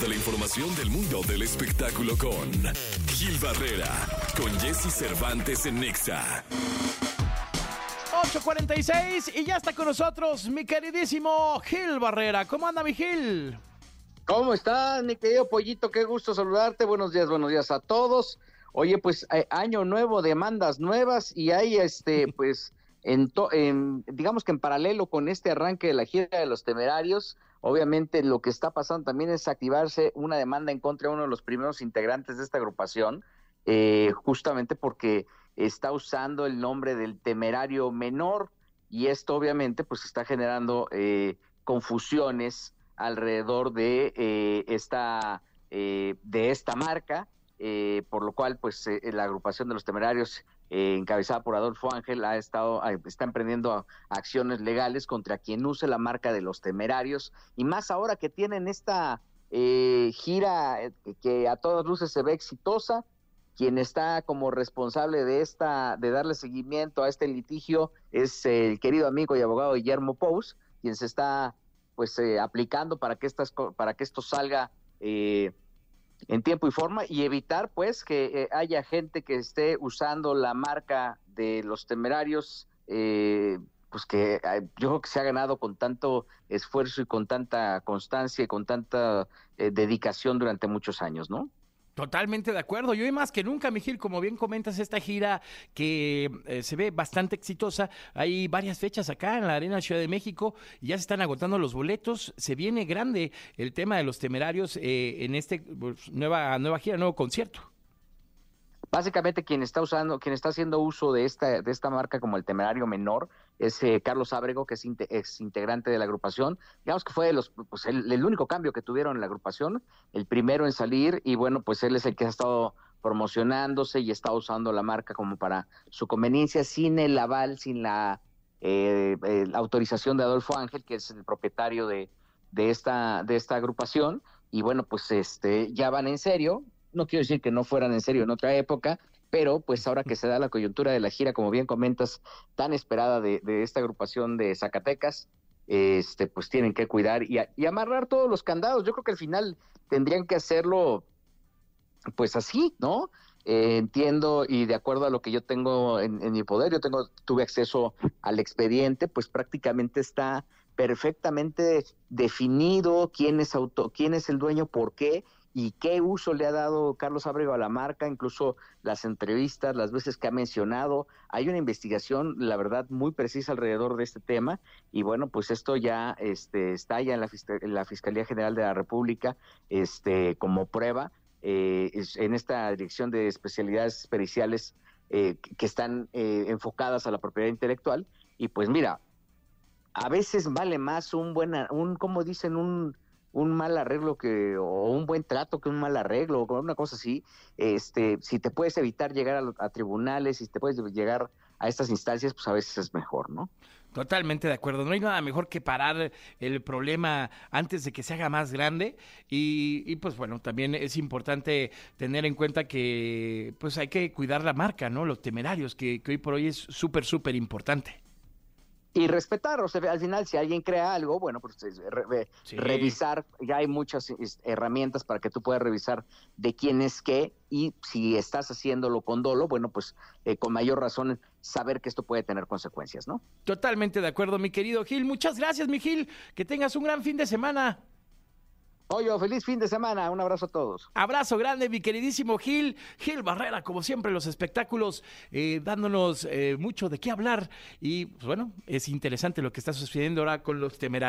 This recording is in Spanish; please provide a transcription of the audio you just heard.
de la información del mundo del espectáculo con Gil Barrera, con Jesse Cervantes en Nexa. 8.46 y ya está con nosotros mi queridísimo Gil Barrera. ¿Cómo anda mi Gil? ¿Cómo estás, mi querido Pollito? Qué gusto saludarte. Buenos días, buenos días a todos. Oye, pues eh, año nuevo, demandas nuevas y hay este, pues, en, en, digamos que en paralelo con este arranque de la gira de los temerarios, obviamente lo que está pasando también es activarse una demanda en contra de uno de los primeros integrantes de esta agrupación, eh, justamente porque está usando el nombre del temerario menor y esto obviamente pues está generando eh, confusiones alrededor de eh, esta eh, de esta marca eh, por lo cual pues eh, la agrupación de los temerarios eh, encabezada por Adolfo Ángel ha estado está emprendiendo acciones legales contra quien use la marca de los temerarios. Y más ahora que tienen esta gira que a todas luces se ve exitosa quien está como responsable de esta, de darle seguimiento a este litigio es el querido amigo y abogado Guillermo Pous, quien se está pues eh, aplicando para que estas para que esto salga eh, en tiempo y forma y evitar pues que eh, haya gente que esté usando la marca de los temerarios eh, pues que yo creo que se ha ganado con tanto esfuerzo y con tanta constancia y con tanta eh, dedicación durante muchos años, ¿no? Totalmente de acuerdo. Y hoy más que nunca, Mijil, como bien comentas, esta gira que eh, se ve bastante exitosa. Hay varias fechas acá en la Arena Ciudad de México y ya se están agotando los boletos. Se viene grande el tema de los temerarios eh, en este pues, nueva, nueva gira, nuevo concierto. Básicamente quien está usando, quien está haciendo uso de esta, de esta marca como el temerario menor es eh, Carlos Ábrego, que es ex integrante de la agrupación. Digamos que fue los, pues el, el, único cambio que tuvieron en la agrupación, el primero en salir, y bueno, pues él es el que ha estado promocionándose y está usando la marca como para su conveniencia, sin el aval, sin la, eh, eh, la autorización de Adolfo Ángel, que es el propietario de, de, esta, de esta agrupación. Y bueno, pues este ya van en serio, no quiero decir que no fueran en serio en otra época, pero pues ahora que se da la coyuntura de la gira, como bien comentas, tan esperada de, de esta agrupación de Zacatecas, este, pues tienen que cuidar y, y, amarrar todos los candados. Yo creo que al final tendrían que hacerlo, pues así, ¿no? Eh, entiendo y de acuerdo a lo que yo tengo en, en mi poder, yo tengo, tuve acceso al expediente, pues prácticamente está perfectamente definido quién es auto, quién es el dueño, por qué y qué uso le ha dado Carlos Ábrego a la marca, incluso las entrevistas, las veces que ha mencionado. Hay una investigación, la verdad, muy precisa alrededor de este tema y bueno, pues esto ya este, está ya en la, en la Fiscalía General de la República este, como prueba eh, en esta dirección de especialidades periciales eh, que están eh, enfocadas a la propiedad intelectual y pues mira, a veces vale más un buen, un, como dicen, un un mal arreglo que o un buen trato que un mal arreglo o una cosa así este si te puedes evitar llegar a, tribunales si te puedes llegar a estas instancias pues a veces es mejor no Totalmente de acuerdo. No hay nada mejor que parar el problema antes de que se haga más grande. Y, y, pues bueno, también es importante tener en cuenta que pues hay que cuidar la marca, ¿no? Los temerarios, que, que hoy por hoy es súper, súper importante y respetar, o sea, al final si alguien crea algo, bueno, pues re, sí. revisar, ya hay muchas herramientas para que tú puedas revisar de quién es qué y si estás haciéndolo con dolo, bueno, pues eh, con mayor razón saber que esto puede tener consecuencias, ¿no? Totalmente de acuerdo, mi querido Gil. Muchas gracias, mi Gil. Que tengas un gran fin de semana. Oye, feliz fin de semana. Un abrazo a todos. Abrazo grande, mi queridísimo Gil. Gil Barrera, como siempre, los espectáculos, eh, dándonos eh, mucho de qué hablar. Y pues, bueno, es interesante lo que está sucediendo ahora con los temerarios.